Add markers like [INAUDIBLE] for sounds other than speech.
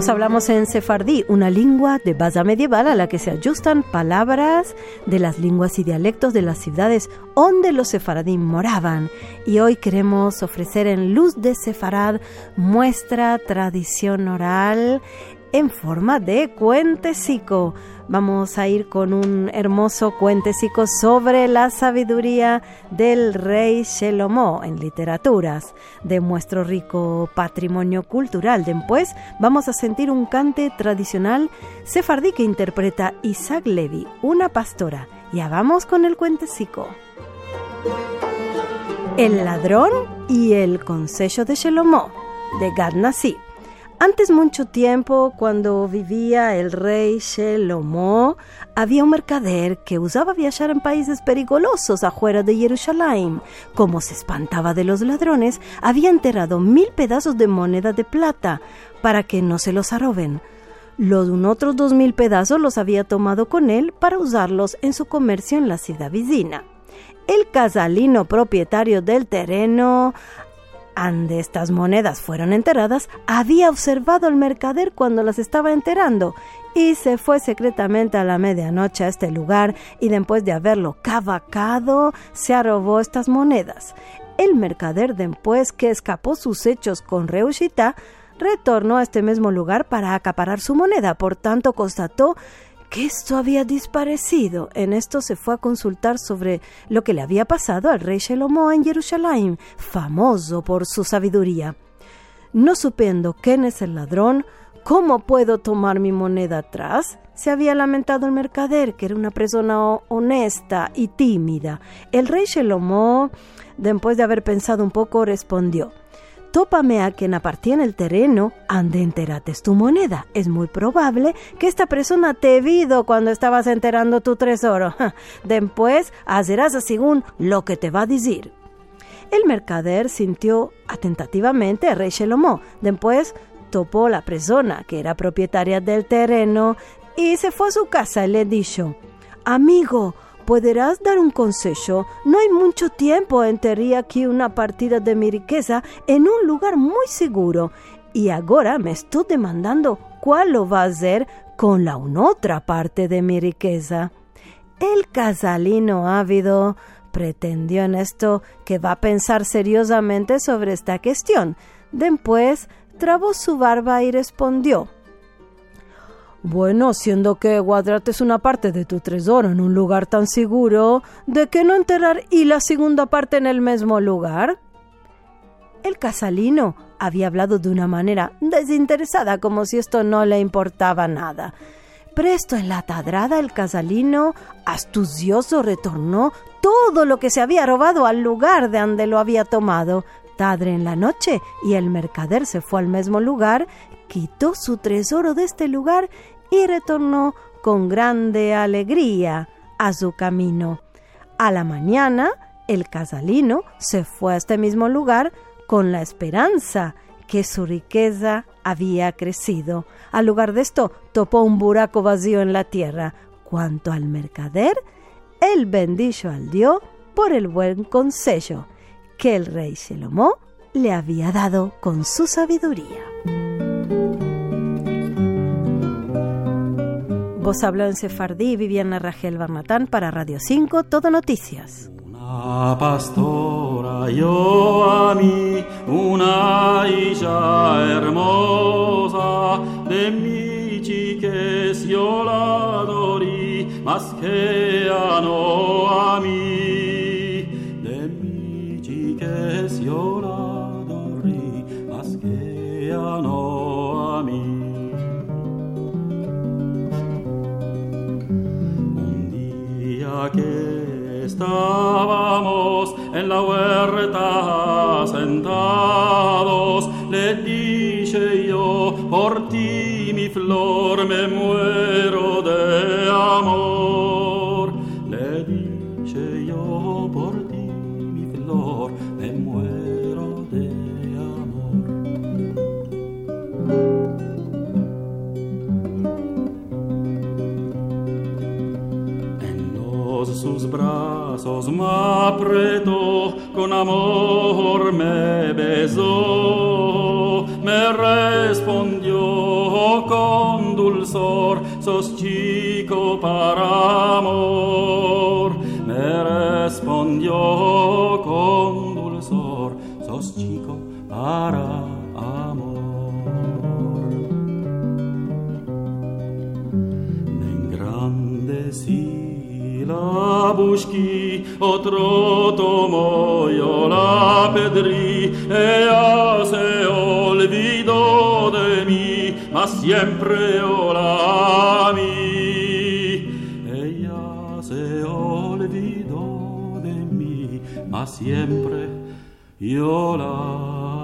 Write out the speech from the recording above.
Nos hablamos en sefardí, una lengua de base medieval a la que se ajustan palabras de las lenguas y dialectos de las ciudades donde los sefardí moraban. Y hoy queremos ofrecer en Luz de Sefarad muestra tradición oral en forma de cuentecico vamos a ir con un hermoso cuentecico sobre la sabiduría del rey Shelomó en literaturas de nuestro rico patrimonio cultural. Después vamos a sentir un cante tradicional sefardí que interpreta Isaac Levy, una pastora. Ya vamos con el cuentecico. El ladrón y el consejo de Shelomó de Gad Nasi. Antes mucho tiempo, cuando vivía el rey Shelomo, había un mercader que usaba viajar en países peligrosos afuera de Jerusalén. Como se espantaba de los ladrones, había enterrado mil pedazos de moneda de plata para que no se los arroben. Los otros dos mil pedazos los había tomado con él para usarlos en su comercio en la ciudad vecina. El casalino propietario del terreno ande estas monedas fueron enterradas, había observado al mercader cuando las estaba enterando y se fue secretamente a la medianoche a este lugar y después de haberlo cavacado, se robó estas monedas. El mercader después que escapó sus hechos con Reushita, retornó a este mismo lugar para acaparar su moneda, por tanto constató que esto había disparecido. En esto se fue a consultar sobre lo que le había pasado al rey Shelomo en Jerusalén, famoso por su sabiduría. No supiendo quién es el ladrón, ¿cómo puedo tomar mi moneda atrás? Se había lamentado el mercader, que era una persona honesta y tímida. El rey Shelomo, después de haber pensado un poco, respondió tópame a quien apartiene el terreno, ande enterates tu moneda. Es muy probable que esta persona te vido cuando estabas enterando tu tesoro. [LAUGHS] Después harás según lo que te va a decir. El mercader sintió atentativamente a Rey Shelomó. Después topó la persona que era propietaria del terreno y se fue a su casa y le dijo, Amigo, ¿Podrás dar un consejo? No hay mucho tiempo enterré aquí una partida de mi riqueza en un lugar muy seguro y ahora me estoy demandando cuál lo va a hacer con la otra parte de mi riqueza. El casalino ávido pretendió en esto que va a pensar seriosamente sobre esta cuestión. Después trabó su barba y respondió bueno, siendo que guadrate es una parte de tu tesoro en un lugar tan seguro, ¿de qué no enterrar y la segunda parte en el mismo lugar? El casalino había hablado de una manera desinteresada, como si esto no le importaba nada. Presto en la tadrada, el casalino, astucioso, retornó todo lo que se había robado al lugar de donde lo había tomado. En la noche, y el mercader se fue al mismo lugar quitó su tesoro de este lugar y retornó con grande alegría a su camino. A la mañana, el casalino se fue a este mismo lugar con la esperanza que su riqueza había crecido. Al lugar de esto, topó un buraco vacío en la tierra. Cuanto al mercader, el bendijo al dio por el buen consejo que el rey Shelomó le había dado con su sabiduría. Vos habló en Sefardí, Viviana Rachel Barnatán para Radio 5, Todo Noticias. Una pastora yo a mí, una hija hermosa, de mi chiques yo la adorí, más que a no a mí sioladorí askeano ami un día que estábamos en la huerta sentados le dije yo por ti mi flor me muero de amor. Le dije yo por ti mi flor me apretó, con amor me besó, me respondió oh, con dulzor, sos chico para amor. Me respondió oh, con dulzor, sos chico para amor. La busquí, otro tomó, yo la pedrí, ella se olvidó de mí, mas siempre yo la mí. Ella se olvidó de mí, mas siempre yo la